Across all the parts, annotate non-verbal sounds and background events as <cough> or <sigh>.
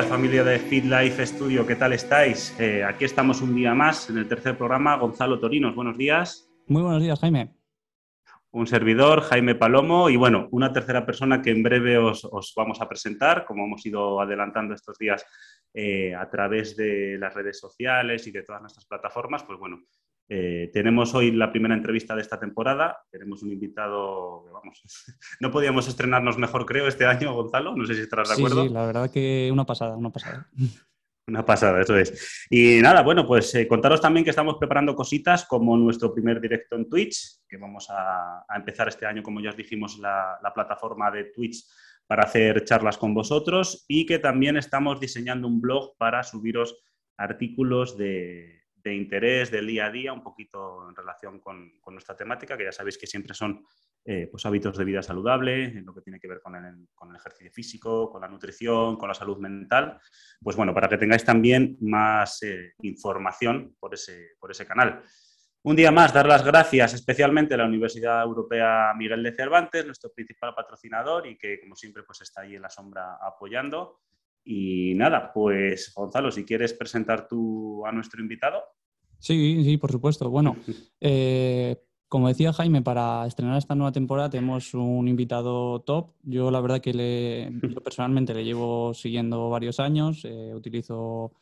días familia de Fit Life Studio, ¿qué tal estáis? Eh, aquí estamos un día más en el tercer programa, Gonzalo Torinos, buenos días. Muy buenos días, Jaime. Un servidor, Jaime Palomo, y bueno, una tercera persona que en breve os, vamos a presentar, como hemos ido adelantando estos días eh, a través de las redes sociales y de todas nuestras plataformas, pues bueno, eh, tenemos hoy la primera entrevista de esta temporada. Tenemos un invitado, vamos, <laughs> no podíamos estrenarnos mejor, creo, este año, Gonzalo. No sé si estarás de acuerdo. Sí, la verdad que una pasada, una pasada. <laughs> Una pasada, eso es. Y nada, bueno, pues eh, contaros también que estamos preparando cositas como nuestro primer directo en Twitch, que vamos a, empezar este año, como ya os dijimos, la, la plataforma de Twitch para hacer charlas con vosotros y que también estamos diseñando un blog para subiros artículos de, de interés del día a día, un poquito en relación con, nuestra temática, que ya sabéis que siempre son eh, pues hábitos de vida saludable, en lo que tiene que ver con el, con el, ejercicio físico, con la nutrición, con la salud mental. Pues bueno, para que tengáis también más eh, información por ese, por ese canal. Un día más, dar las gracias especialmente a la Universidad Europea Miguel de Cervantes, nuestro principal patrocinador y que, como siempre, pues está ahí en la sombra apoyando. Y nada, pues Gonzalo, si quieres presentar tú a nuestro invitado. Sí, sí, por supuesto. Bueno, <laughs> eh, como decía Jaime, para estrenar esta nueva temporada tenemos un invitado top. Yo la verdad que le, yo <laughs> personalmente le llevo siguiendo varios años, eh, utilizo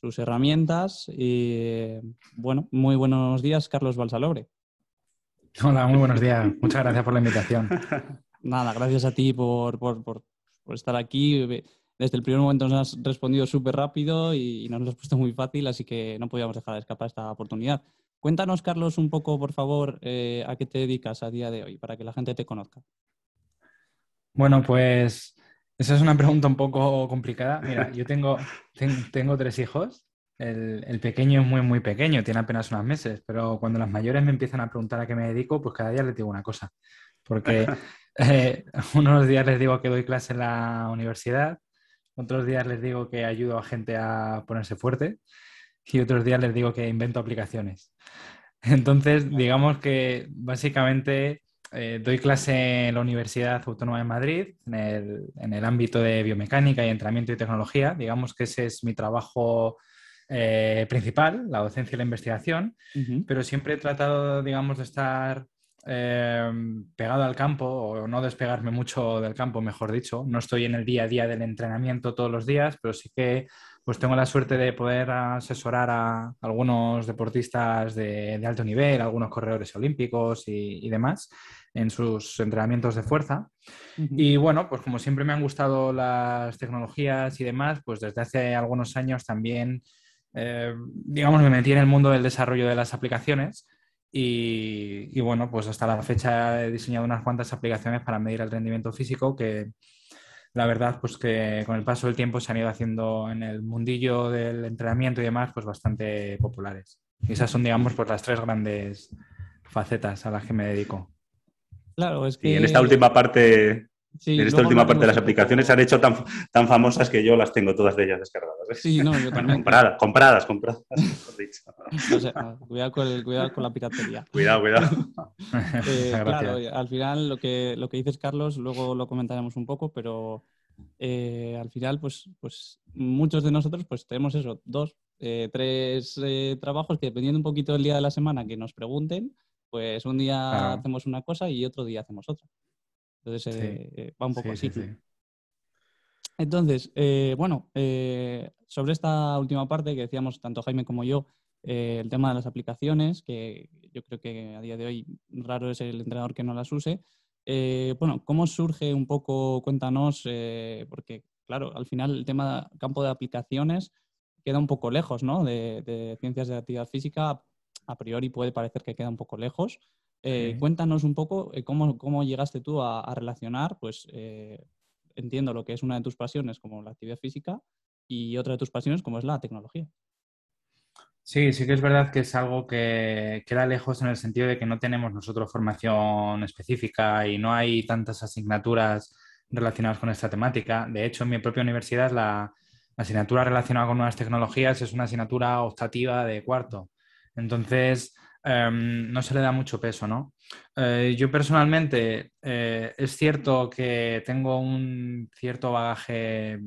sus herramientas y bueno, muy buenos días, Carlos Balsalobre. Hola, muy buenos días. Muchas gracias por la invitación. <laughs> Nada, gracias a ti por, por estar aquí desde el primer momento nos has respondido súper rápido y, nos lo has puesto muy fácil, así que no podíamos dejar de escapar esta oportunidad. Cuéntanos, Carlos, un poco, por favor, eh, a qué te dedicas a día de hoy, para que la gente te conozca. Bueno, pues esa es una pregunta un poco complicada. Mira, <laughs> yo tengo, tengo tres hijos. El, pequeño es muy, muy pequeño, tiene apenas unos meses, pero cuando las mayores me empiezan a preguntar a qué me dedico, pues cada día les digo una cosa. Porque <laughs> eh, <laughs> unos días les digo que doy clase en la universidad, otros días les digo que ayudo a gente a ponerse fuerte y otros días les digo que invento aplicaciones. <laughs> Entonces, digamos que básicamente eh, doy clase en la Universidad Autónoma de Madrid, en el, ámbito de biomecánica y entrenamiento y tecnología. Digamos que ese es mi trabajo eh, principal, la docencia y la investigación, pero siempre he tratado, digamos, de estar Em, pegado al campo o no despegarme mucho del campo, mejor dicho. No estoy en el día a día del entrenamiento todos los días, pero sí que pues tengo la suerte de poder asesorar a algunos deportistas de, alto nivel, algunos corredores olímpicos y, demás en sus entrenamientos de fuerza. Y bueno, pues como siempre me han gustado las tecnologías y demás, pues desde hace algunos años también, eh, digamos, me metí en el mundo del desarrollo de las aplicaciones y, bueno, pues hasta la fecha he diseñado unas cuantas aplicaciones para medir el rendimiento físico que la verdad pues que con el paso del tiempo se han ido haciendo en el mundillo del entrenamiento y demás pues bastante populares. Y esas son digamos pues las tres grandes facetas a las que me dedico. Claro, es que... Y en esta última parte en esta última parte de las aplicaciones se han hecho tan, tan, famosas que yo las tengo todas de ellas descargadas. ¿eh? Sí, no, yo también. compradas, compradas, compradas. <laughs> cuidado, con cuidado con la piratería. Cuidado, cuidado. <laughs> Eh, <laughs> claro, al final lo que, lo que dices, Carlos, luego lo comentaremos un poco, pero eh, al final, pues, pues muchos de nosotros pues tenemos eso, dos, tres trabajos que dependiendo un poquito del día de la semana que nos pregunten, pues un día hacemos una cosa y otro día hacemos otra. Entonces eh, eh, va un poco así. Entonces, eh, bueno, sobre esta última parte que decíamos tanto Jaime como yo, el tema de las aplicaciones, que yo creo que a día de hoy raro es el entrenador que no las use. bueno, ¿cómo surge un poco? Cuéntanos, porque claro, al final el tema campo de aplicaciones queda un poco lejos, ¿no? De, de ciencias de actividad física, a priori puede parecer que queda un poco lejos. Eh, cuéntanos un poco eh, cómo, llegaste tú a, relacionar, pues eh, entiendo lo que es una de tus pasiones como la actividad física y otra de tus pasiones como es la tecnología. Sí, sí que es verdad que es algo que queda lejos en el sentido de que no tenemos nosotros formación específica y no hay tantas asignaturas relacionadas con esta temática. De hecho, en mi propia universidad la asignatura relacionada con nuevas tecnologías es una asignatura optativa de cuarto. Entonces, Em, no se le da mucho peso, ¿no? Eh, yo personalmente eh, es cierto que tengo un cierto bagaje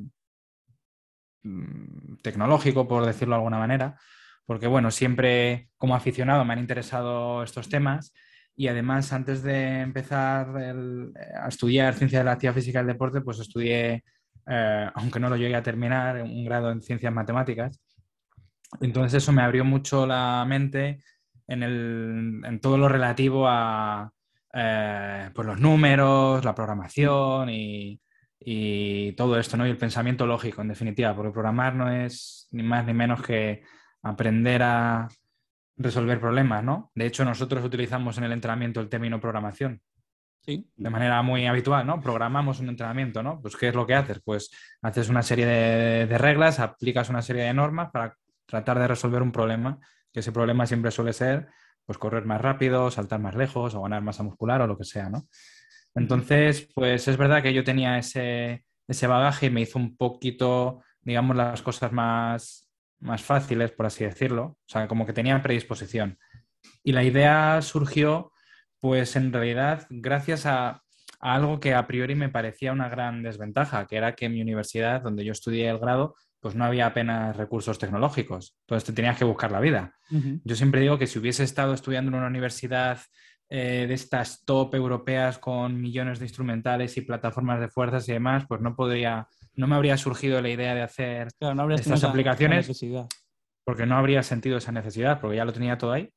mm, tecnológico, por decirlo de alguna manera, porque bueno, siempre como aficionado me han interesado estos temas y además antes de empezar a estudiar ciencia de la actividad física y el deporte, pues estudié, eh, aunque no lo llegué a terminar, un grado en ciencias matemáticas. Entonces eso me abrió mucho la mente en, todo lo relativo a eh, pues los números, la programación y, y todo esto, ¿no? Y el pensamiento lógico, en definitiva, porque programar no es ni más ni menos que aprender a resolver problemas, ¿no? De hecho, nosotros utilizamos en el entrenamiento el término programación. Sí. De manera muy habitual, ¿no? Programamos un entrenamiento, ¿no? Pues, ¿qué es lo que haces? Pues haces una serie de, reglas, aplicas una serie de normas para tratar de resolver un problema, que ese problema siempre suele ser, pues, correr más rápido, saltar más lejos o ganar masa muscular o lo que sea, ¿no? Entonces, pues es verdad que yo tenía ese, ese bagaje y me hizo un poquito, digamos, las cosas más, más fáciles, por así decirlo. O sea, como que tenía predisposición. Y la idea surgió, pues en realidad, gracias a, algo que a priori me parecía una gran desventaja, que era que en mi universidad, donde yo estudié el grado, pues no había apenas recursos tecnológicos. Entonces te tenías que buscar la vida. Yo siempre digo que si hubiese estado estudiando en una universidad eh, de estas top europeas con millones de instrumentales y plataformas de fuerzas y demás, pues no podría no me habría surgido la idea de hacer estas aplicaciones porque no habría sentido esa necesidad, porque ya lo tenía todo ahí.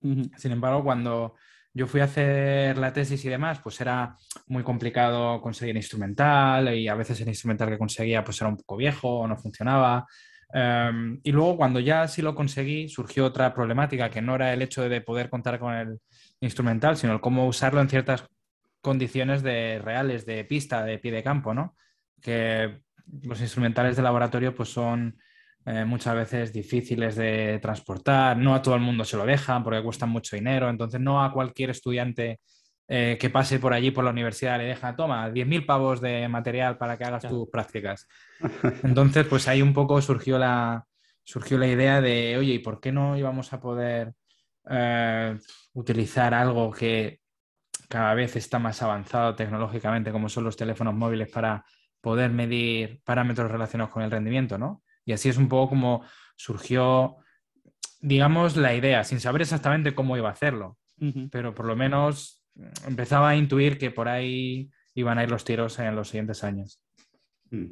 Sin embargo, cuando yo fui a hacer la tesis y demás, pues era muy complicado conseguir instrumental y a veces el instrumental que conseguía pues era un poco viejo o no funcionaba. Em, y luego cuando ya sí lo conseguí, surgió otra problemática que no era el hecho de poder contar con el instrumental, sino el cómo usarlo en ciertas condiciones de reales, de pista, de pie de campo, ¿no? Que los instrumentales de laboratorio pues son eh, muchas veces difíciles de transportar, no a todo el mundo se lo dejan porque cuestan mucho dinero, entonces no a cualquier estudiante eh, que pase por allí por la universidad le deja, toma, 10.000 pavos de material para que hagas tus prácticas. <laughs> Entonces, pues ahí un poco surgió la, surgió la idea de, oye, ¿y por qué no íbamos a poder eh, utilizar algo que cada vez está más avanzado tecnológicamente, como son los teléfonos móviles, para poder medir parámetros relacionados con el rendimiento, ¿no? Y así es un poco como surgió, digamos, la idea, sin saber exactamente cómo iba a hacerlo, pero por lo menos empezaba a intuir que por ahí iban a ir los tiros en los siguientes años. Mm.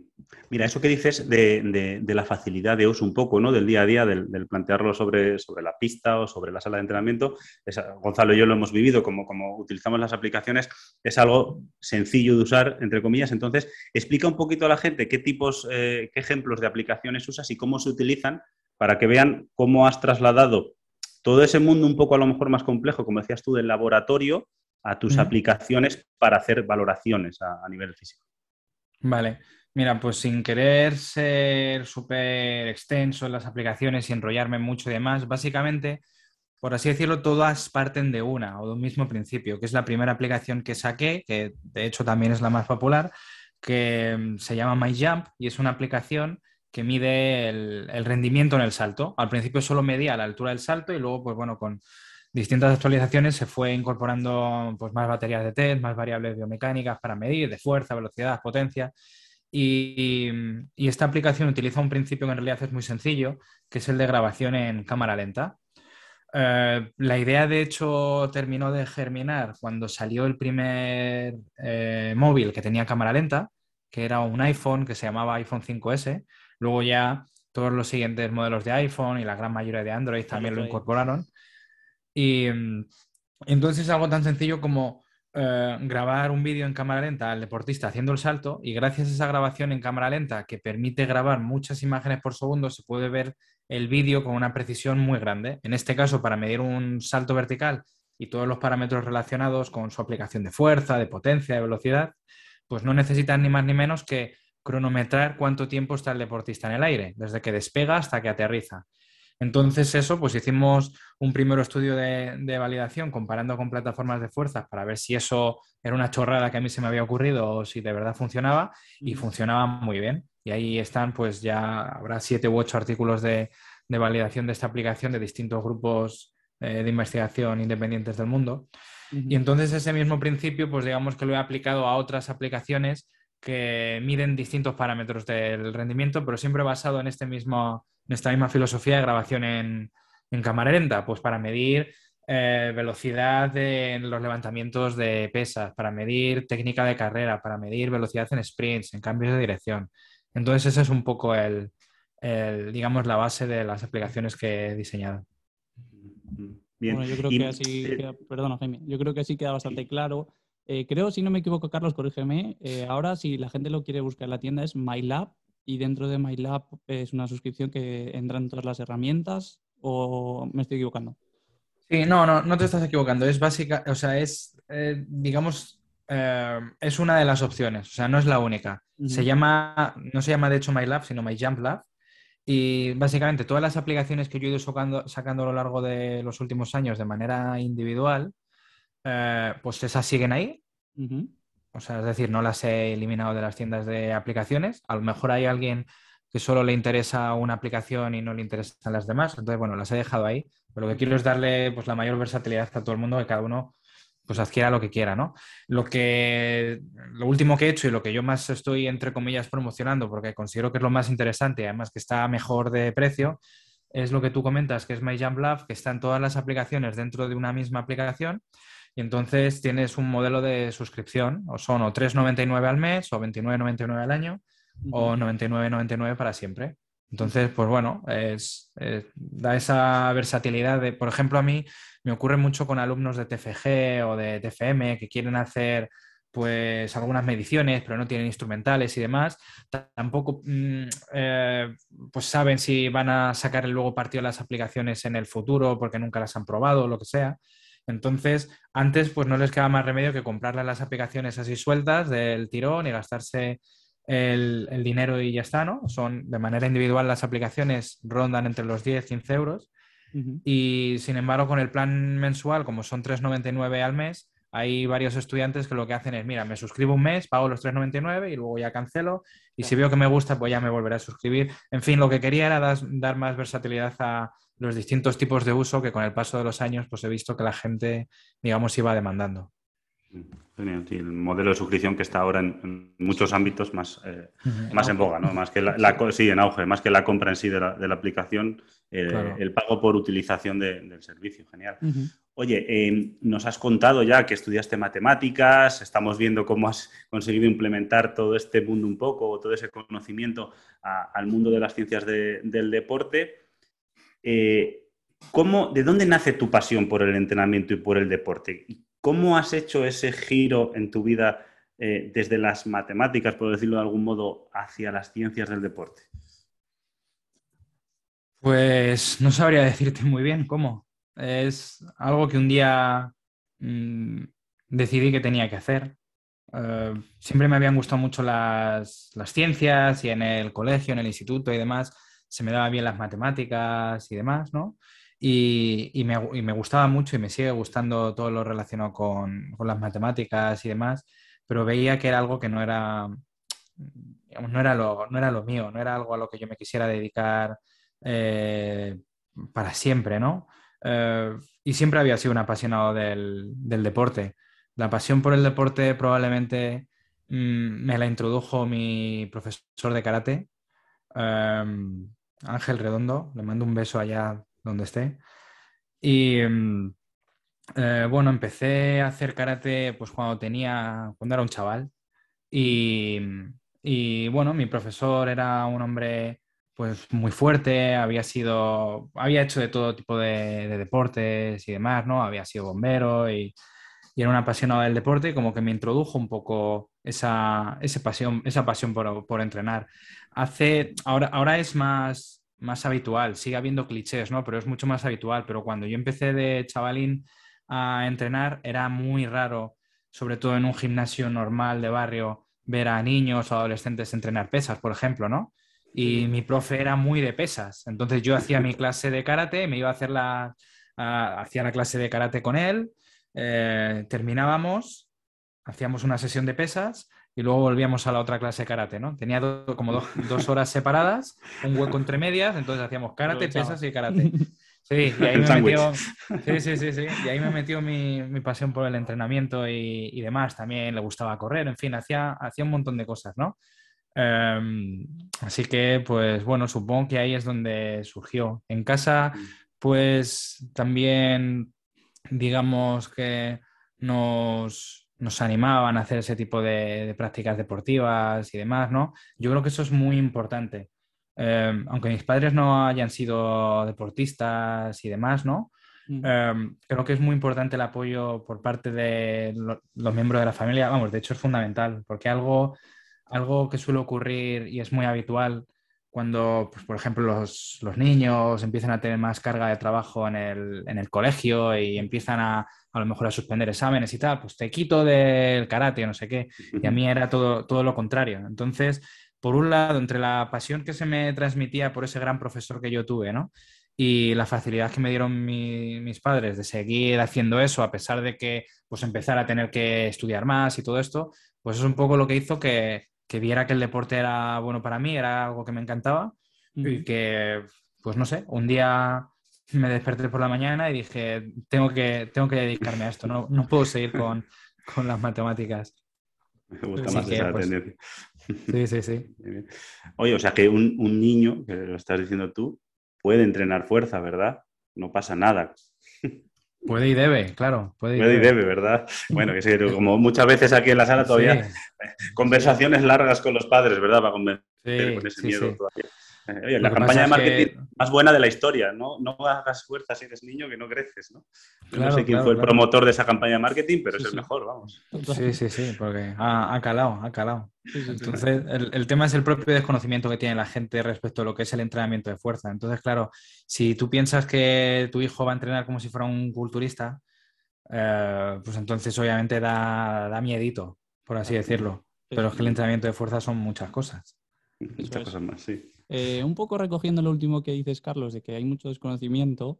Mira, eso que dices de, la facilidad de uso un poco, ¿no? Del día a día, del, plantearlo sobre, sobre, la pista o sobre la sala de entrenamiento, Gonzalo y yo lo hemos vivido, como, como utilizamos las aplicaciones, es algo sencillo de usar, entre comillas. Entonces, explica un poquito a la gente qué tipos, eh, qué ejemplos de aplicaciones usas y cómo se utilizan para que vean cómo has trasladado todo ese mundo un poco a lo mejor más complejo, como decías tú, del laboratorio a tus aplicaciones para hacer valoraciones a nivel físico. Vale. Mira, pues sin querer ser súper extenso en las aplicaciones y enrollarme mucho y demás, básicamente, por así decirlo, todas parten de una o de un mismo principio, que es la primera aplicación que saqué, que de hecho también es la más popular, que mm, se llama MyJump y es una aplicación que mide el, rendimiento en el salto. Al principio solo medía la altura del salto y luego, pues bueno, con distintas actualizaciones se fue incorporando pues, más baterías de test, más variables biomecánicas para medir de fuerza, velocidad, potencia. Y, esta aplicación utiliza un principio que en realidad es muy sencillo, que es el de grabación en cámara lenta. Eh, la idea, de hecho, terminó de germinar cuando salió el primer eh, móvil que tenía cámara lenta, que era un iPhone que se llamaba iPhone 5S. Luego ya todos los siguientes modelos de iPhone y la gran mayoría de Android también lo incorporaron. Y mm, entonces es algo tan sencillo como eh, grabar un vídeo en cámara lenta al deportista haciendo el salto y gracias a esa grabación en cámara lenta que permite grabar muchas imágenes por segundo se puede ver el vídeo con una precisión muy grande. En este caso, para medir un salto vertical y todos los parámetros relacionados con su aplicación de fuerza, de potencia, de velocidad, pues no necesitan ni más ni menos que cronometrar cuánto tiempo está el deportista en el aire, desde que despega hasta que aterriza. Entonces, eso, pues hicimos un primer estudio de, validación comparando con plataformas de fuerzas para ver si eso era una chorrada que a mí se me había ocurrido o si de verdad funcionaba y funcionaba muy bien. Y ahí están, pues ya habrá siete u ocho artículos de, validación de esta aplicación de distintos grupos eh, de investigación independientes del mundo. Y entonces ese mismo principio, pues digamos que lo he aplicado a otras aplicaciones que miden distintos parámetros del rendimiento, pero siempre basado en, este mismo, en esta misma filosofía de grabación en, en cámara lenta, pues para medir eh, velocidad en los levantamientos de pesas, para medir técnica de carrera, para medir velocidad en sprints, en cambios de dirección. Entonces, esa es un poco el, digamos, la base de las aplicaciones que he diseñado. Bueno, yo creo que así, queda, perdona Jaime, yo creo que así queda bastante claro. Eh, creo, si no me equivoco, Carlos, corrígeme, eh, ahora si la gente lo quiere buscar en la tienda es MyLab y dentro de MyLab es una suscripción que entran todas las herramientas o me estoy equivocando. Sí, no, no, no te estás equivocando. Es básica, o sea, es, eh, digamos, es una de las opciones, o sea, no es la única. Se llama, no se llama de hecho MyLab, sino MyJumpLab. Y básicamente todas las aplicaciones que yo he ido sacando, sacando a lo largo de los últimos años de manera individual, eh, pues esas siguen ahí. O sea, es decir, no las he eliminado de las tiendas de aplicaciones. A lo mejor hay alguien que solo le interesa una aplicación y no le interesan las demás. Entonces, bueno, las he dejado ahí. Pero lo que quiero es darle pues, la mayor versatilidad a todo el mundo, que cada uno pues adquiera lo que quiera, ¿no? Lo que lo último que he hecho y lo que yo más estoy entre comillas promocionando, porque considero que es lo más interesante, además que está mejor de precio, es lo que tú comentas, que es MyJumpLab, que está en todas las aplicaciones dentro de una misma aplicación. Y entonces tienes un modelo de suscripción, o son o 3,99 al mes o 29,99 al año o 99,99 para siempre. Entonces, pues bueno, es, da esa versatilidad de, por ejemplo, a mí me ocurre mucho con alumnos de TFG o de TFM que quieren hacer pues algunas mediciones, pero no tienen instrumentales y demás, tampoco mm, eh, pues saben si van a sacar el luego partido las aplicaciones en el futuro porque nunca las han probado o lo que sea. Entonces, antes pues no les queda más remedio que comprarle las aplicaciones así sueltas del tirón y gastarse el, dinero y ya está, ¿no? Son de manera individual las aplicaciones rondan entre los 10 15 euros. Y sin embargo, con el plan mensual, como son 3,99 al mes, hay varios estudiantes que lo que hacen es, mira, me suscribo un mes, pago los 3,99 y luego ya cancelo. Y si veo que me gusta, pues ya me volveré a suscribir. En fin, lo que quería era dar, más versatilidad a los distintos tipos de uso que con el paso de los años, pues he visto que la gente, digamos, iba demandando el modelo de suscripción que está ahora en, muchos ámbitos más, eh, más en boga, ¿no? Más que la, sí, en auge, más que la compra en sí de la, aplicación, eh, el pago por utilización del servicio. Genial. Oye, eh, nos has contado ya que estudiaste matemáticas, estamos viendo cómo has conseguido implementar todo este mundo un poco, todo ese conocimiento al mundo de las ciencias del deporte. ¿cómo, ¿De dónde nace tu pasión por el entrenamiento y por el deporte? ¿Cómo has hecho ese giro en tu vida eh, desde las matemáticas, por decirlo de algún modo, hacia las ciencias del deporte? Pues no sabría decirte muy bien cómo. Es algo que un día mm, decidí que tenía que hacer. Eh, siempre me habían gustado mucho las, las, ciencias y en el colegio, en el instituto y demás, se me daban bien las matemáticas y demás, ¿no? Y, me, gustaba mucho y me sigue gustando todo lo relacionado con, las matemáticas y demás, pero veía que era algo que no era, no era, lo, no era lo mío, no era algo a lo que yo me quisiera dedicar eh, para siempre, ¿no? Eh, y siempre había sido un apasionado del, deporte. La pasión por el deporte probablemente mm, me la introdujo mi profesor de karate, eh, Ángel Redondo, le mando un beso allá donde esté. Y mm, eh, bueno, empecé a hacer karate pues cuando tenía, cuando era un chaval. Y, y, bueno, mi profesor era un hombre pues muy fuerte, había sido, había hecho de todo tipo de, deportes y demás, ¿no? Había sido bombero y, era un apasionado del deporte como que me introdujo un poco esa, esa pasión, esa pasión por, por entrenar. Hace, ahora, ahora es más, más habitual. Sigue habiendo clichés, ¿no? Pero es mucho más habitual. Pero cuando yo empecé de chavalín a entrenar, era muy raro, sobre todo en un gimnasio normal de barrio, ver a niños o adolescentes entrenar pesas, por ejemplo, ¿no? Y mi profe era muy de pesas. Entonces yo hacía mi clase de karate, me iba a hacer la, hacía la clase de karate con él, eh, terminábamos, hacíamos una sesión de pesas y luego volvíamos a la otra clase de karate, ¿no? Tenía como <laughs> dos horas separadas, un hueco entre medias, entonces hacíamos karate, pesas y karate. Sí, y ahí me metió, sí, sí, sí, sí, y ahí me metió mi, mi pasión por el entrenamiento y, y, demás. También le gustaba correr, en fin, hacía, hacía un montón de cosas, ¿no? Um, así que, pues bueno, supongo que ahí es donde surgió. En casa, pues también, digamos que nos, nos animaban a hacer ese tipo de, de, prácticas deportivas y demás, ¿no? Yo creo que eso es muy importante. Um, aunque mis padres no hayan sido deportistas y demás, ¿no? Um, creo que es muy importante el apoyo por parte de lo, los miembros de la familia. Vamos, de hecho es fundamental, porque algo algo que suele ocurrir y es muy habitual cuando, pues, por ejemplo, los, los, niños empiezan a tener más carga de trabajo en el, en el, colegio y empiezan a, a lo mejor a suspender exámenes y tal, pues te quito del karate o no sé qué. Y a mí era todo, todo lo contrario. Entonces, por un lado, entre la pasión que se me transmitía por ese gran profesor que yo tuve, ¿no? Y la facilidad que me dieron mi, mis padres de seguir haciendo eso, a pesar de que pues empezar a tener que estudiar más y todo esto, pues es un poco lo que hizo que, que viera que el deporte era bueno para mí, era algo que me encantaba y que, pues no sé, un día me desperté por la mañana y dije, tengo que, tengo que dedicarme a esto, no, no puedo seguir con, <laughs> con las matemáticas. Me gusta más esa pues, tendencia. Sí, sí, sí. <laughs> Oye, o sea que un, un, niño, que lo estás diciendo tú, puede entrenar fuerza, ¿verdad? No pasa nada. <laughs> Puede y debe, claro. Puede y, puede debe. y debe. ¿verdad? <laughs> Bueno, que sí, como muchas veces aquí en la sala todavía, sí. <laughs> conversaciones largas con los padres, ¿verdad? Para convencer sí, con ese sí, miedo todavía. <laughs> Oye, la campaña de marketing que... más buena de la historia, ¿no? No hagas fuerza si eres niño que no creces, ¿no? Claro, no sé quién claro, fue el claro. promotor de esa campaña de marketing, pero es el mejor, vamos. Sí, sí, sí, porque ha, ha calado, ha calado. Entonces, el, el, tema es el propio desconocimiento que tiene la gente respecto a lo que es el entrenamiento de fuerza. Entonces, claro, si tú piensas que tu hijo va a entrenar como si fuera un culturista, eh, pues entonces obviamente da, da miedito, por así decirlo. Pero es que el entrenamiento de fuerza son muchas cosas. Muchas cosas más, sí. Eh, un poco recogiendo lo último que dices, Carlos, de que hay mucho desconocimiento.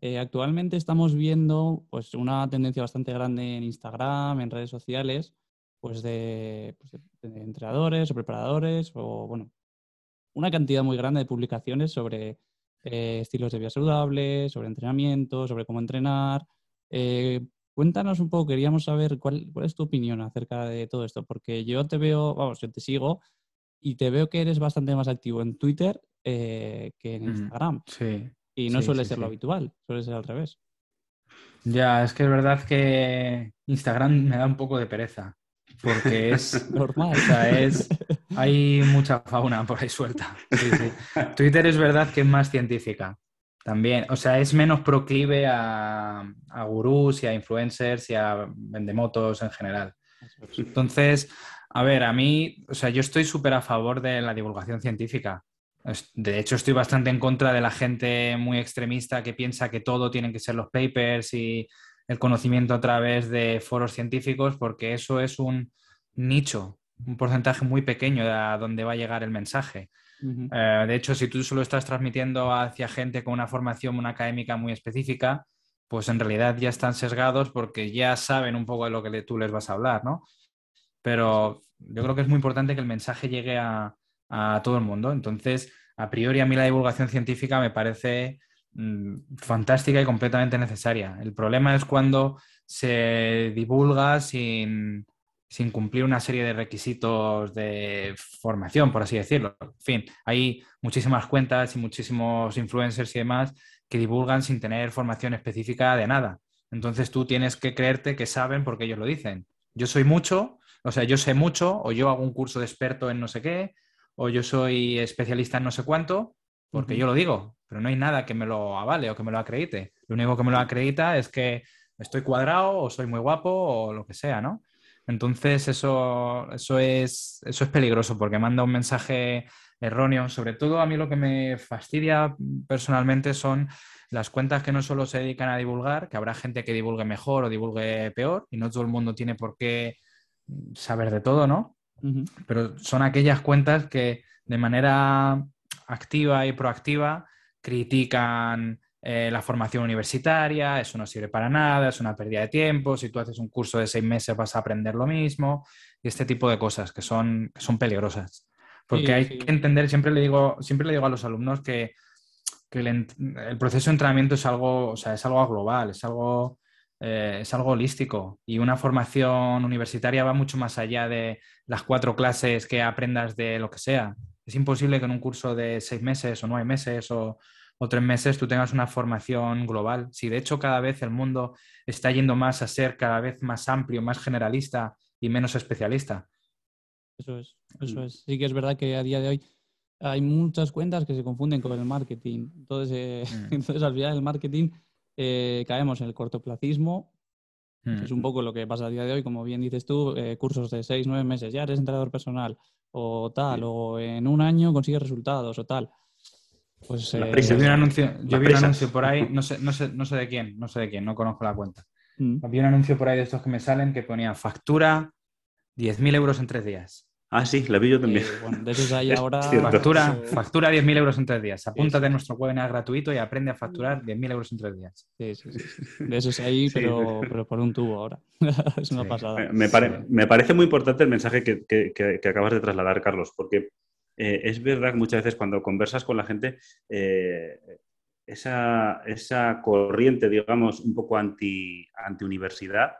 Eh, actualmente estamos viendo pues, una tendencia bastante grande en Instagram, en redes sociales, pues de, pues entrenadores o preparadores o, bueno, una cantidad muy grande de publicaciones sobre eh, estilos de vida saludable, sobre entrenamiento, sobre cómo entrenar. Cuéntanos un poco, queríamos saber cuál, cuál, es tu opinión acerca de todo esto, porque yo te veo, vamos, yo te sigo y te veo que eres bastante más activo en Twitter eh, que en Instagram. Sí. Y no sí, suele sí, ser lo habitual, suele ser al revés. Ya, es que es verdad que Instagram me da un poco de pereza. Porque es <laughs> normal. O sea, es, hay mucha fauna por ahí suelta. Twitter es verdad que es más científica. También, o sea, es menos proclive a, a gurús y a influencers y a vendemotos en general. Entonces, a ver, a mí, o sea, yo estoy súper a favor de la divulgación científica. De hecho, estoy bastante en contra de la gente muy extremista que piensa que todo tienen que ser los papers y el conocimiento a través de foros científicos, porque eso es un nicho, un porcentaje muy pequeño de a dónde va a llegar el mensaje. Uh -huh. eh, de hecho, si tú solo estás transmitiendo hacia gente con una formación una académica muy específica, pues en realidad ya están sesgados porque ya saben un poco de lo que tú les vas a hablar, ¿no? Pero yo creo que es muy importante que el mensaje llegue a, todo el mundo. Entonces, a priori, a mí la divulgación científica me parece mmm, fantástica y completamente necesaria. El problema es cuando se divulga sin, sin, cumplir una serie de requisitos de formación, por así decirlo. En fin, hay muchísimas cuentas y muchísimos influencers y demás que divulgan sin tener formación específica de nada. Entonces tú tienes que creerte que saben porque ellos lo dicen. Yo soy mucho, o sea, yo sé mucho, o yo hago un curso de experto en no sé qué, o yo soy especialista en no sé cuánto, porque uh -huh. yo lo digo, pero no hay nada que me lo avale o que me lo acredite. Lo único que me lo acredita es que estoy cuadrado o soy muy guapo o lo que sea, ¿no? Entonces eso, eso, es, eso es peligroso porque manda un mensaje erróneo. Sobre todo a mí lo que me fastidia personalmente son las cuentas que no solo se dedican a divulgar, que habrá gente que divulgue mejor o divulgue peor y no todo el mundo tiene por qué saber de todo, ¿no? Uh -huh. Pero son aquellas cuentas que de manera activa y proactiva critican eh, la formación universitaria, eso no sirve para nada, es una pérdida de tiempo, si tú haces un curso de seis meses vas a aprender lo mismo, y este tipo de cosas que son, que son peligrosas. Porque sí, hay sí. que entender, siempre le, digo, siempre le digo a los alumnos que que el, proceso de entrenamiento es algo, o sea, es algo global, es algo, eh, es algo holístico y una formación universitaria va mucho más allá de las cuatro clases que aprendas de lo que sea. Es imposible que en un curso de seis meses o nueve meses o, o tres meses tú tengas una formación global. Si de hecho cada vez el mundo está yendo más a ser cada vez más amplio, más generalista y menos especialista. Eso es, eso es. Sí que es verdad que a día de hoy hay muchas cuentas que se confunden con el marketing. Entonces, eh, mm. <laughs> entonces al final del marketing eh, caemos en el cortoplacismo, que es un poco lo que pasa a día de hoy, como bien dices tú, eh, cursos de seis, nueve meses, ya eres entrenador personal o tal, o en un año consigues resultados o tal. Pues yo vi un anuncio, yo vi un anuncio por ahí, no sé, no, sé, no sé de quién, no sé de quién, no conozco la cuenta. Mm. Vi un anuncio por ahí de estos que me salen que ponía factura 10.000 euros en tres días. Ah, sí, la vi yo también. Eh, bueno, de esos hay <laughs> ahora. Factura, factura 10.000 euros en tres días. Apúntate en nuestro webinar gratuito y aprende a facturar 10.000 euros en tres días. Sí, sí, sí. De esos hay, <laughs> pero, pero por un tubo ahora. <laughs> es una pasada. Me, me, parece muy importante el mensaje que, que, que, acabas de trasladar, Carlos, porque eh, es verdad que muchas veces cuando conversas con la gente, eh, esa, esa, corriente, digamos, un poco anti, anti universidad,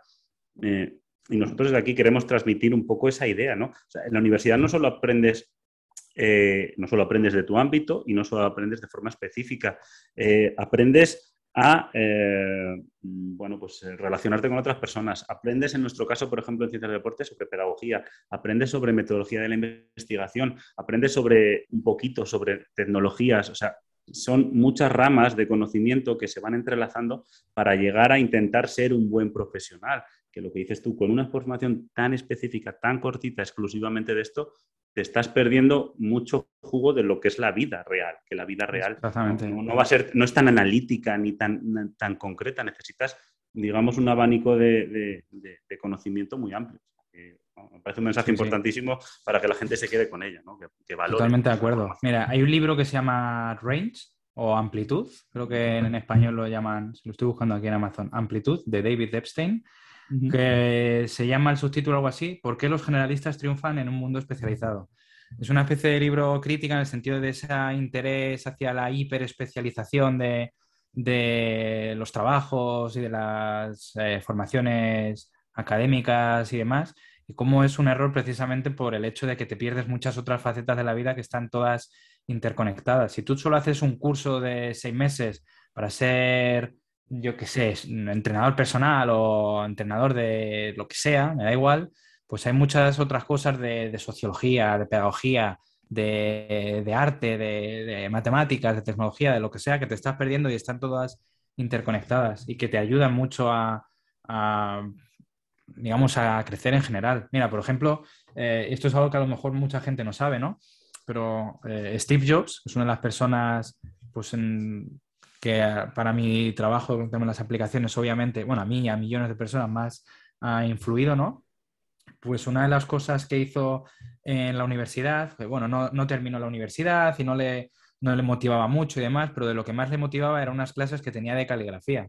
eh, y nosotros desde aquí queremos transmitir un poco esa idea, ¿no? en la universidad no solo aprendes eh, no solo aprendes de tu ámbito y no solo aprendes de forma específica, eh, aprendes a eh, bueno, pues, relacionarte con otras personas. Aprendes, en nuestro caso, por ejemplo, en ciencias de deporte, sobre pedagogía, aprendes sobre metodología de la investigación, aprendes sobre un poquito sobre tecnologías, o sea, son muchas ramas de conocimiento que se van entrelazando para llegar a intentar ser un buen profesional que lo que dices tú, con una formación tan específica, tan cortita, exclusivamente de esto, te estás perdiendo mucho jugo de lo que es la vida real, que la vida real no, va a ser, no es tan analítica ni tan, tan concreta, necesitas, digamos, un abanico de, conocimiento muy amplio. me parece un mensaje importantísimo para que la gente se quede con ella, ¿no? que, valore. Totalmente de acuerdo. Mira, hay un libro que se llama Range o Amplitud, creo que en español lo llaman, lo estoy buscando aquí en Amazon, Amplitud, de David Epstein que se llama el subtítulo algo así, ¿Por qué los generalistas triunfan en un mundo especializado? Es una especie de libro crítica en el sentido de ese interés hacia la hiperespecialización de, de los trabajos y de las eh, formaciones académicas y demás, y cómo es un error precisamente por el hecho de que te pierdes muchas otras facetas de la vida que están todas interconectadas. Si tú solo haces un curso de seis meses para ser yo qué sé, entrenador personal o entrenador de lo que sea, me da igual, pues hay muchas otras cosas de, sociología, de pedagogía, de, arte, de, matemáticas, de tecnología, de lo que sea, que te estás perdiendo y están todas interconectadas y que te ayudan mucho a, digamos, a crecer en general. Mira, por ejemplo, eh, esto es algo que a lo mejor mucha gente no sabe, ¿no? Pero eh, Steve Jobs es una de las personas pues, en, que para mi trabajo con las aplicaciones, obviamente, bueno, a mí y a millones de personas más ha influido, ¿no? Pues una de las cosas que hizo en la universidad, bueno, no, no terminó la universidad y no le, no le motivaba mucho y demás, pero de lo que más le motivaba eran unas clases que tenía de caligrafía.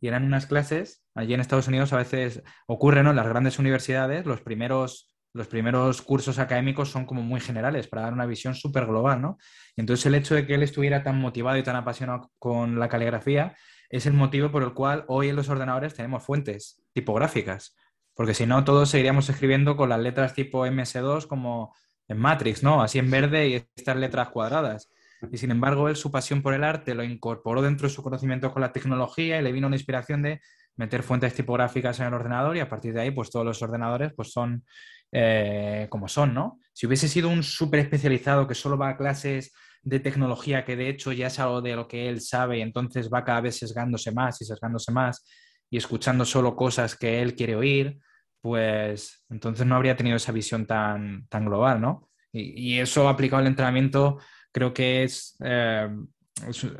Y eran unas clases, allí en Estados Unidos a veces ocurre, ¿no? En las grandes universidades, los primeros los primeros cursos académicos son como muy generales para dar una visión súper global, ¿no? entonces el hecho de que él estuviera tan motivado y tan apasionado con la caligrafía es el motivo por el cual hoy en los ordenadores tenemos fuentes tipográficas, porque si no todos seguiríamos escribiendo con las letras tipo MS2 como en Matrix, ¿no? Así en verde y estas letras cuadradas. Y sin embargo, él su pasión por el arte lo incorporó dentro de su conocimiento con la tecnología y le vino una inspiración de meter fuentes tipográficas en el ordenador y a partir de ahí, pues todos los ordenadores pues son eh, como son, ¿no? Si hubiese sido un súper especializado que solo va a clases de tecnología, que de hecho ya es algo de lo que él sabe y entonces va cada vez sesgándose más y sesgándose más y escuchando solo cosas que él quiere oír, pues entonces no habría tenido esa visión tan, tan global, ¿no? Y, eso aplicado al entrenamiento creo que es, eh,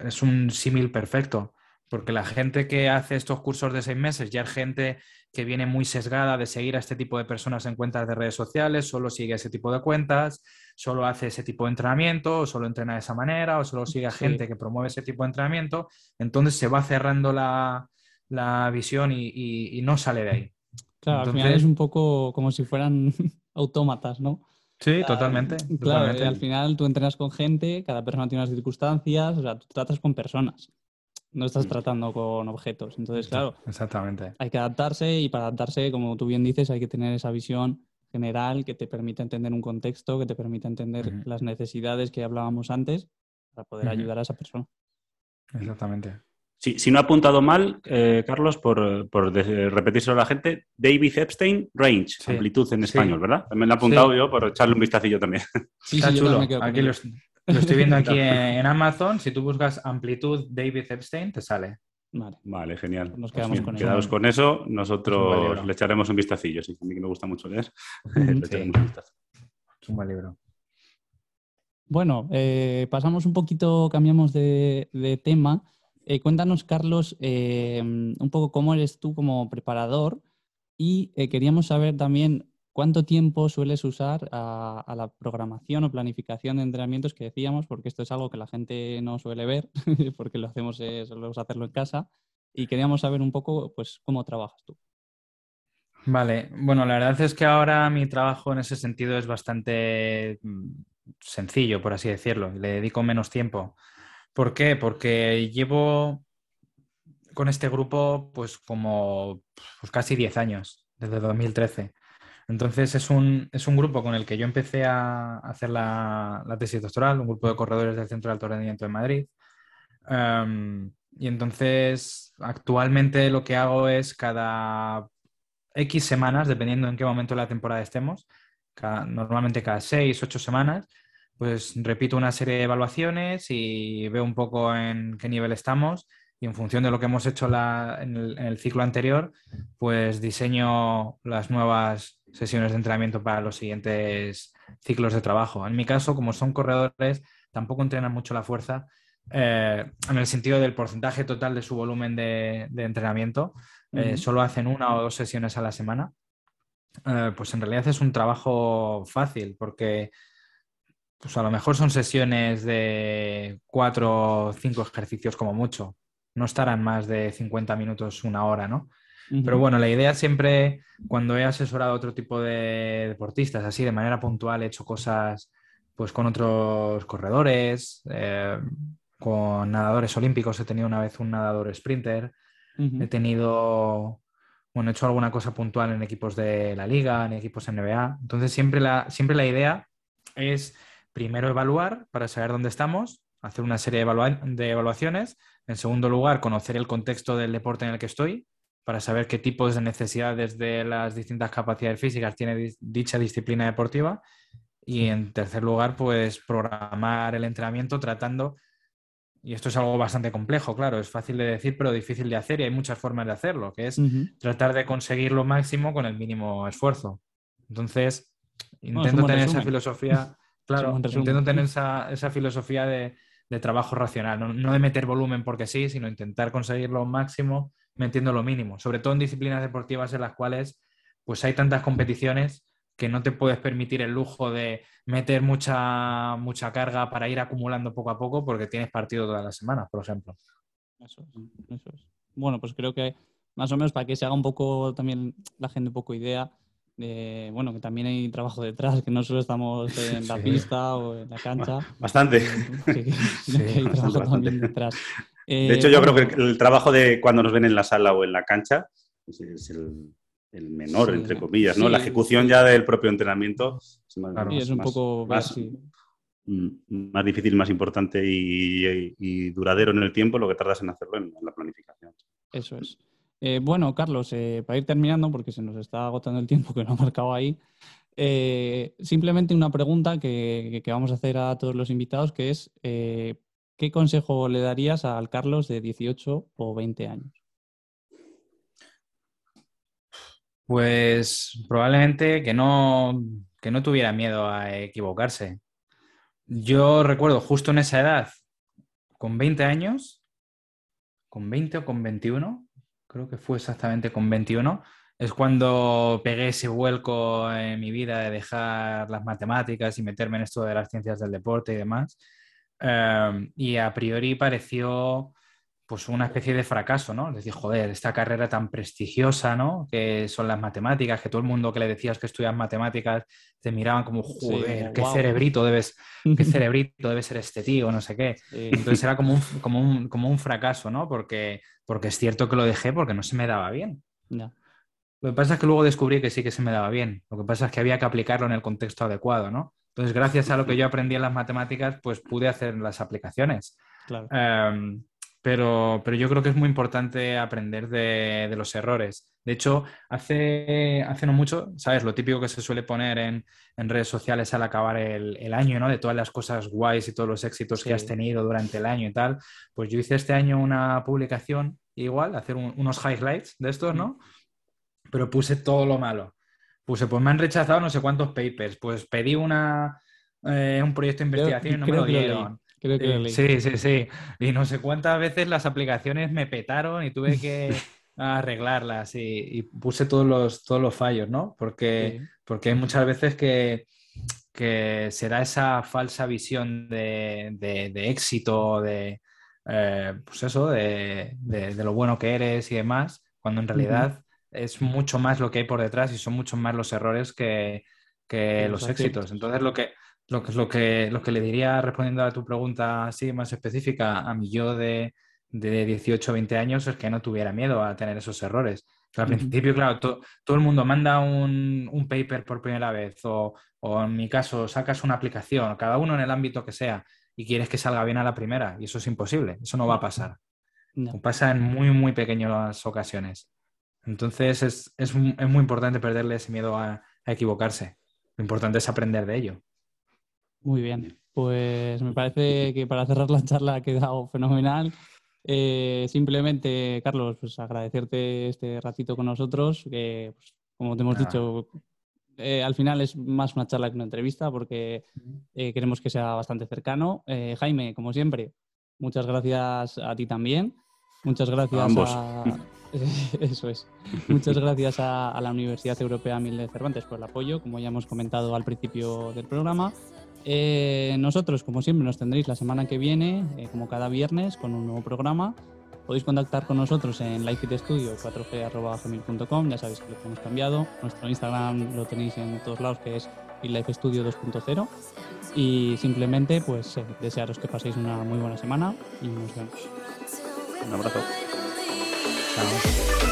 es un símil perfecto, porque la gente que hace estos cursos de seis meses ya es gente que viene muy sesgada de seguir a este tipo de personas en cuentas de redes sociales, solo sigue ese tipo de cuentas, solo hace ese tipo de entrenamiento, o solo entrena de esa manera, o solo sigue a gente que promueve ese tipo de entrenamiento, entonces se va cerrando la, visión y, no sale de ahí. Claro, al final es un poco como si fueran <laughs> autómatas, ¿no? Sí, totalmente. Claro, totalmente. al final tú entrenas con gente, cada persona tiene unas circunstancias, o sea, tú tratas con personas, no estás Mm. tratando con objetos. Entonces, claro, Exactamente. hay que adaptarse y para adaptarse, como tú bien dices, hay que tener esa visión general que te permita entender un contexto, que te permita entender las necesidades que hablábamos antes para poder ayudar a esa persona. Exactamente. Sí, si no he apuntado mal, eh, Carlos, por, por de- repetírselo a la gente, David Epstein Range, Sí. amplitud en Sí. español, ¿verdad? Me lo he apuntado Sí. yo por echarle un vistacillo también. Sí, Está sí, yo chulo. también me quedo con Aquí ello. Lo, es- lo estoy viendo aquí en, en Amazon. Si tú buscas amplitud David Epstein, te sale. Vale. Vale, genial. Nos Pues quedamos con quedaos con eso, nosotros le echaremos un vistacillo. Sí, a mí que me gusta mucho leer, <laughs> echaremos un vistazo. Es un buen libro. Bueno, eh, pasamos un poquito, cambiamos de, de tema. Eh, cuéntanos, Carlos, eh, un poco cómo eres tú como preparador y eh, queríamos saber también cuánto tiempo sueles usar a, la programación o planificación de entrenamientos que decíamos, porque esto es algo que la gente no suele ver, <laughs> porque lo hacemos, eh, solemos hacerlo en casa, y queríamos saber un poco, pues, cómo trabajas tú. Vale, bueno, la verdad es que ahora mi trabajo en ese sentido es bastante mm, sencillo, por así decirlo. Le dedico menos tiempo. ¿Por qué? Porque llevo con este grupo pues como pues, casi 10 años, desde 2013. Entonces es un, es un grupo con el que yo empecé a hacer la, la tesis doctoral, un grupo de corredores del Centro de Alto Rendimiento de Madrid. Em, y entonces actualmente lo que hago es cada X semanas, dependiendo en qué momento de la temporada estemos, normalmente cada 6, 8 semanas, pues repito una serie de evaluaciones y veo un poco en qué nivel estamos y en función de lo que hemos hecho en el ciclo anterior, pues diseño las nuevas sesiones de entrenamiento para los siguientes ciclos de trabajo. En mi caso, como son corredores, tampoco entrenan mucho la fuerza eh, en el sentido del porcentaje total de su volumen de, de entrenamiento. Eh, solo hacen una o dos sesiones a la semana. Eh, pues en realidad es un trabajo fácil porque pues a lo mejor son sesiones de cuatro o cinco ejercicios como mucho. No estarán más de 50 minutos, una hora, ¿no? Pero bueno, la idea siempre, cuando he asesorado a otro tipo de deportistas, así de manera puntual, he hecho cosas pues con otros corredores, eh, con nadadores olímpicos, he tenido una vez un nadador sprinter, he tenido, bueno, he hecho alguna cosa puntual en equipos de la liga, en equipos NBA. Entonces siempre la, siempre la idea es primero evaluar para saber dónde estamos, hacer una serie de, de evaluaciones. En segundo lugar, conocer el contexto del deporte en el que estoy para saber qué tipos de necesidades de las distintas capacidades físicas tiene dicha disciplina deportiva. Y en tercer lugar, pues programar el entrenamiento tratando, y esto es algo bastante complejo, claro, es fácil de decir, pero difícil de hacer y hay muchas formas de hacerlo, que es tratar de conseguir lo máximo con el mínimo esfuerzo. Entonces, intento tener esa filosofía, <laughs> claro, intento tener esa, esa filosofía de, de trabajo racional, no, no de meter volumen porque sí, sino intentar conseguir lo máximo metiendo lo mínimo, sobre todo en disciplinas deportivas en las cuales pues hay tantas competiciones que no te puedes permitir el lujo de meter mucha, mucha carga para ir acumulando poco a poco porque tienes partido todas las semanas, por ejemplo. Eso es, eso es. Bueno, pues creo que más o menos para que se haga un poco también la gente un poco idea de, bueno, que también hay trabajo detrás, que no solo estamos en la Sí. pista o en la cancha, Bastante. que, que- sino que hay bastante, trabajo bastante. también detrás. De Eh, hecho, yo bueno, creo que el trabajo de cuando nos ven en la sala o en la cancha pues, es el, el menor, Sí, entre comillas, ¿no? sí, la ejecución sí. ya del propio entrenamiento es más, Claro. es un poco más, difícil, más importante y, y duradero en el tiempo lo que tardas en hacerlo en, en la planificación. Eso es. Eh, bueno, Carlos, eh, para ir terminando, porque se nos está agotando el tiempo que no ha marcado ahí, eh, simplemente una pregunta que, que vamos a hacer a todos los invitados, que es, eh, ¿qué consejo le darías al Carlos de 18 o 20 años? Pues probablemente que no, que no tuviera miedo a equivocarse. Yo recuerdo justo en esa edad, con 20 años, con 20 o con 21, creo que fue exactamente con 21, es cuando pegué ese vuelco en mi vida de dejar las matemáticas y meterme en esto de las ciencias del deporte y demás. Eh, y a priori pareció pues una especie de fracaso, ¿no? Es decir, joder, esta carrera tan prestigiosa, ¿no? Que son las matemáticas, que todo el mundo que le decías que estudias matemáticas te miraban como, joder, qué cerebrito debes, <laughs> qué cerebrito debe ser este tío, no sé qué. Entonces era como un, como un, como un fracaso, ¿no? Porque, porque es cierto que lo dejé porque no se me daba bien. Lo que pasa es que luego descubrí que sí que se me daba bien. Lo que pasa es que había que aplicarlo en el contexto adecuado, ¿no? Entonces, gracias a lo que yo aprendí en las matemáticas, pues pude hacer las aplicaciones. Claro. Em, pero, pero yo creo que es muy importante aprender de, los errores. De hecho, hace, hace no mucho, ¿sabes? Lo típico que se suele poner en, redes sociales al acabar el, año, ¿no? De todas las cosas guays y todos los éxitos que has tenido durante el año y tal. Pues yo hice este año una publicación igual, hacer unos highlights de estos, ¿no? Pero puse todo lo malo. Puse, pues me han rechazado no sé cuántos papers. Pues pedí una, eh, un proyecto de investigación y no me lo dieron. Sí, sí, sí. Y no sé cuántas veces las aplicaciones me petaron y tuve que <laughs> arreglarlas y, puse todos los, todos los fallos, ¿no? Porque, porque hay muchas veces que, que se da esa falsa visión de, éxito, de, eh, pues eso, de, lo bueno que eres y demás, cuando en realidad es mucho más lo que hay por detrás y son mucho más los errores que, los éxitos. Entonces, lo que, lo que, lo que, lo que le diría, respondiendo a tu pregunta así más específica, a mi yo de, de 18 o 20 años, es que no tuviera miedo a tener esos errores. al principio, claro, todo el mundo manda un, un, paper por primera vez o, o, en mi caso, sacas una aplicación, cada uno en el ámbito que sea, y quieres que salga bien a la primera, y eso es imposible, eso no va a pasar. Pasa en muy, muy pequeñas ocasiones. Entonces es, es, es muy importante perderle ese miedo a, a equivocarse. Lo importante es aprender de ello. Muy bien, pues me parece que para cerrar la charla ha quedado fenomenal. Eh, simplemente, Carlos, pues agradecerte este ratito con nosotros, que pues, como te hemos dicho, eh, al final es más una charla que una entrevista porque eh, queremos que sea bastante cercano. Jaime, como siempre, muchas gracias a ti también. Muchas gracias a... <laughs> Eso es. Muchas gracias a, la Universidad Europea Mil de Cervantes por el apoyo, como ya hemos comentado al principio del programa. Eh, nosotros, como siempre, nos tendréis la semana que viene, eh, como cada viernes, con un nuevo programa. Podéis contactar con nosotros en lifeitstudio 4g.gmail.com, ya sabéis que lo hemos cambiado. Nuestro Instagram lo tenéis en todos lados, que es lifestudio 2.0. Y simplemente, pues, eh, desearos que paséis una muy buena semana y nos vemos. Un abrazo. 감 사.